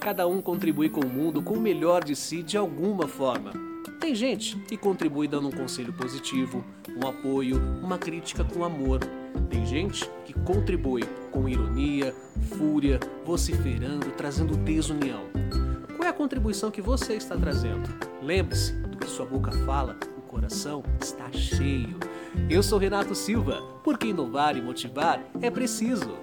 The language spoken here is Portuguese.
Cada um contribui com o mundo com o melhor de si de alguma forma. Tem gente que contribui dando um conselho positivo, um apoio, uma crítica com amor. Tem gente que contribui com ironia, fúria, vociferando, trazendo desunião. Qual é a contribuição que você está trazendo? Lembre-se do que sua boca fala, o coração está cheio. Eu sou Renato Silva, porque inovar e motivar é preciso.